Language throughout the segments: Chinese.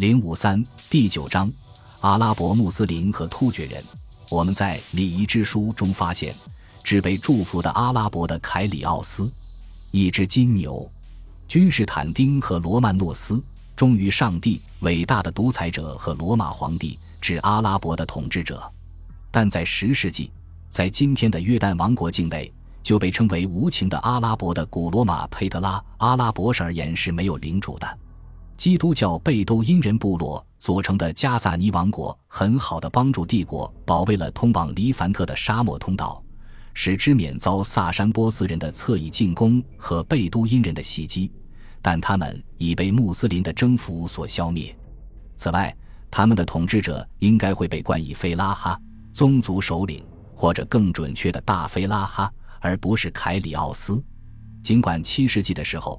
零五三第九章：阿拉伯穆斯林和突厥人。我们在礼仪之书中发现，只被祝福的阿拉伯的凯里奥斯，一只金牛；君士坦丁和罗曼诺斯，忠于上帝，伟大的独裁者和罗马皇帝，指阿拉伯的统治者。但在十世纪，在今天的约旦王国境内，就被称为无情的阿拉伯的古罗马佩特拉阿拉伯神而言是没有领主的。基督教贝都因人部落组成的加萨尼王国，很好的帮助帝国保卫了通往黎凡特的沙漠通道，使之免遭萨珊波斯人的侧翼进攻和贝都因人的袭击。但他们已被穆斯林的征服所消灭。此外，他们的统治者应该会被冠以费拉哈宗族首领，或者更准确的大费拉哈，而不是凯里奥斯。尽管七世纪的时候。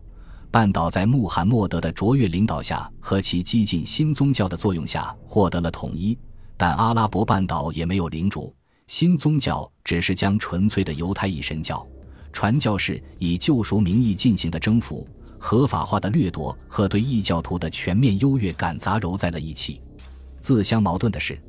半岛在穆罕默德的卓越领导下和其激进新宗教的作用下获得了统一，但阿拉伯半岛也没有领主。新宗教只是将纯粹的犹太一神教传教士以救赎名义进行的征服、合法化的掠夺和对异教徒的全面优越感杂糅在了一起。自相矛盾的是，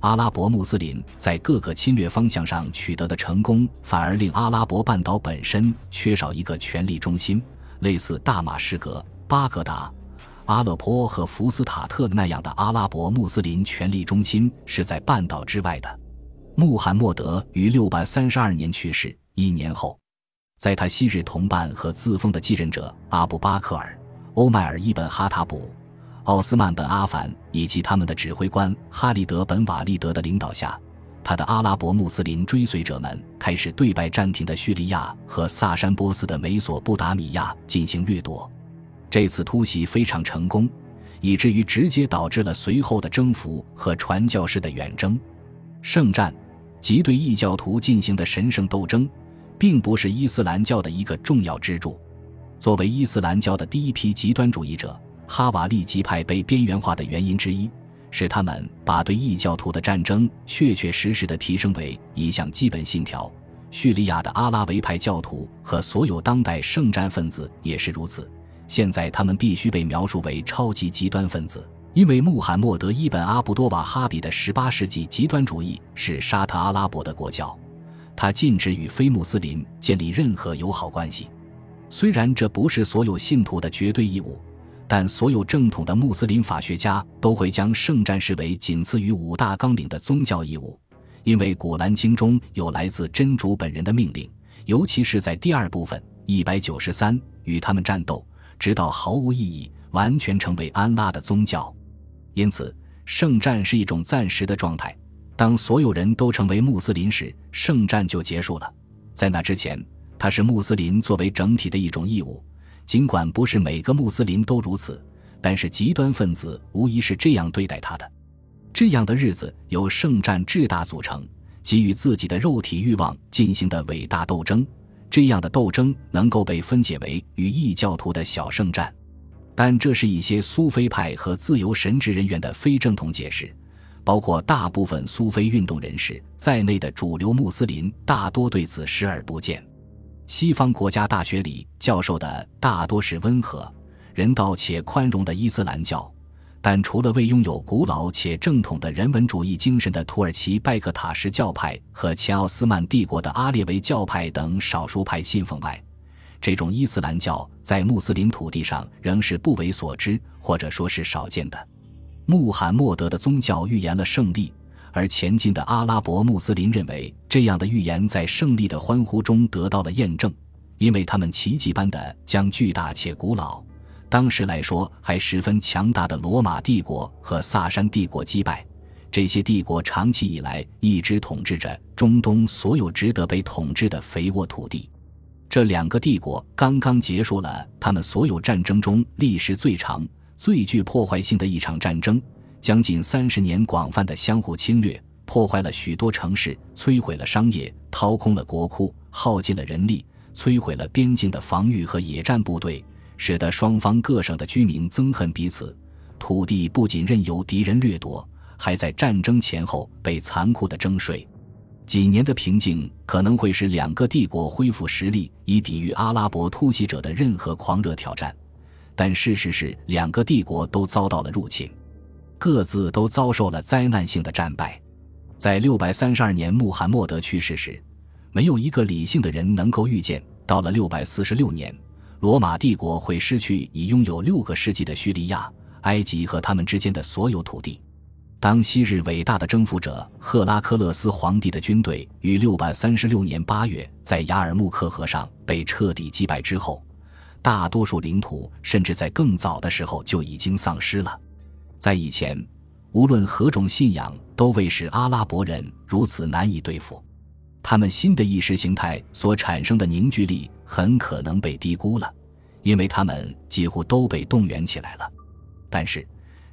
阿拉伯穆斯林在各个侵略方向上取得的成功，反而令阿拉伯半岛本身缺少一个权力中心。类似大马士革、巴格达、阿勒颇和福斯塔特那样的阿拉伯穆斯林权力中心是在半岛之外的。穆罕默德于六百三十二年去世，一年后，在他昔日同伴和自封的继任者阿布巴克尔、欧迈尔伊本哈塔卜、奥斯曼本阿凡以及他们的指挥官哈利德本瓦利德的领导下。他的阿拉伯穆斯林追随者们开始对拜占庭的叙利亚和萨珊波斯的美索不达米亚进行掠夺。这次突袭非常成功，以至于直接导致了随后的征服和传教士的远征。圣战即对异教徒进行的神圣斗争，并不是伊斯兰教的一个重要支柱。作为伊斯兰教的第一批极端主义者，哈瓦利吉派被边缘化的原因之一。使他们把对异教徒的战争确确实实地提升为一项基本信条。叙利亚的阿拉维派教徒和所有当代圣战分子也是如此。现在他们必须被描述为超级极端分子，因为穆罕默德伊本阿卜多瓦哈比的18世纪极端主义是沙特阿拉伯的国教，他禁止与非穆斯林建立任何友好关系。虽然这不是所有信徒的绝对义务。但所有正统的穆斯林法学家都会将圣战视为仅次于五大纲领的宗教义务，因为古兰经中有来自真主本人的命令，尤其是在第二部分一百九十三，与他们战斗，直到毫无意义，完全成为安拉的宗教。因此，圣战是一种暂时的状态。当所有人都成为穆斯林时，圣战就结束了。在那之前，它是穆斯林作为整体的一种义务。尽管不是每个穆斯林都如此，但是极端分子无疑是这样对待他的。这样的日子由圣战至大组成，给予自己的肉体欲望进行的伟大斗争。这样的斗争能够被分解为与异教徒的小圣战，但这是一些苏菲派和自由神职人员的非正统解释。包括大部分苏菲运动人士在内的主流穆斯林大多对此视而不见。西方国家大学里教授的大多是温和、人道且宽容的伊斯兰教，但除了为拥有古老且正统的人文主义精神的土耳其拜克塔什教派和前奥斯曼帝国的阿列维教派等少数派信奉外，这种伊斯兰教在穆斯林土地上仍是不为所知，或者说是少见的。穆罕默德的宗教预言了胜利。而前进的阿拉伯穆斯林认为，这样的预言在胜利的欢呼中得到了验证，因为他们奇迹般地将巨大且古老、当时来说还十分强大的罗马帝国和萨珊帝国击败。这些帝国长期以来一直统治着中东所有值得被统治的肥沃土地。这两个帝国刚刚结束了他们所有战争中历时最长、最具破坏性的一场战争。将近三十年广泛的相互侵略，破坏了许多城市，摧毁了商业，掏空了国库，耗尽了人力，摧毁了边境的防御和野战部队，使得双方各省的居民憎恨彼此。土地不仅任由敌人掠夺，还在战争前后被残酷的征税。几年的平静可能会使两个帝国恢复实力，以抵御阿拉伯突袭者的任何狂热挑战，但事实是，两个帝国都遭到了入侵。各自都遭受了灾难性的战败。在六百三十二年穆罕默德去世时，没有一个理性的人能够预见，到了六百四十六年，罗马帝国会失去已拥有六个世纪的叙利亚、埃及和他们之间的所有土地。当昔日伟大的征服者赫拉克勒斯皇帝的军队于六百三十六年八月在雅尔木克河上被彻底击败之后，大多数领土甚至在更早的时候就已经丧失了。在以前，无论何种信仰都未使阿拉伯人如此难以对付，他们新的意识形态所产生的凝聚力很可能被低估了，因为他们几乎都被动员起来了。但是。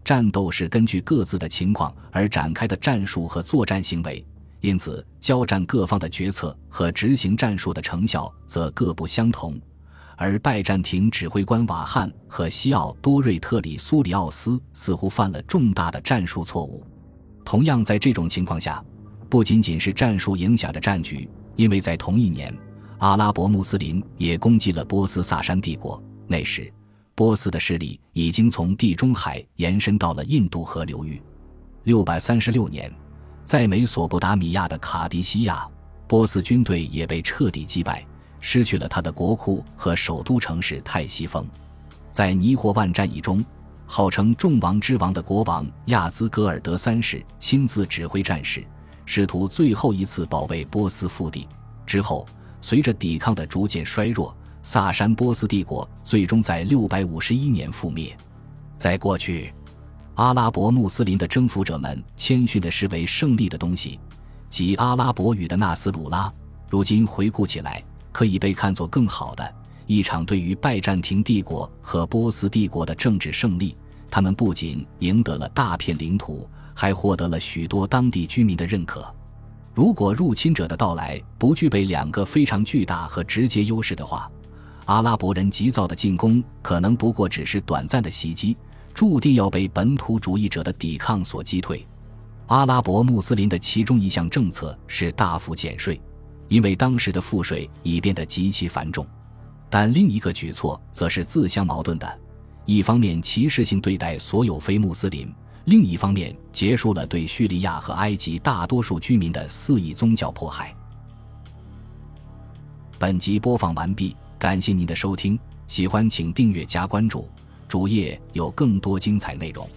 战斗是根据各自的情况而展开的战术和作战行为，因此交战各方的决策和执行战术的成效则各不相同。而拜占庭指挥官瓦汉和西奥多瑞特里苏里奥斯似乎犯了重大的战术错误。同样，在这种情况下，不仅仅是战术影响着战局，因为在同一年，阿拉伯穆斯林也攻击了波斯萨珊帝国。那时。波斯的势力已经从地中海延伸到了印度河流域。六百三十六年，在美索不达米亚的卡迪西亚，波斯军队也被彻底击败，失去了他的国库和首都城市泰西峰。在尼霍万战役中，号称众王之王的国王亚兹格尔德三世亲自指挥战士，试图最后一次保卫波斯腹地。之后，随着抵抗的逐渐衰弱。萨珊波斯帝国最终在六百五十一年覆灭。在过去，阿拉伯穆斯林的征服者们谦逊地视为胜利的东西，即阿拉伯语的纳斯鲁拉。如今回顾起来，可以被看作更好的一场对于拜占庭帝国和波斯帝国的政治胜利。他们不仅赢得了大片领土，还获得了许多当地居民的认可。如果入侵者的到来不具备两个非常巨大和直接优势的话，阿拉伯人急躁的进攻可能不过只是短暂的袭击，注定要被本土主义者的抵抗所击退。阿拉伯穆斯林的其中一项政策是大幅减税，因为当时的赋税已变得极其繁重。但另一个举措则是自相矛盾的：一方面歧视性对待所有非穆斯林，另一方面结束了对叙利亚和埃及大多数居民的肆意宗教迫害。本集播放完毕。感谢您的收听，喜欢请订阅加关注，主页有更多精彩内容。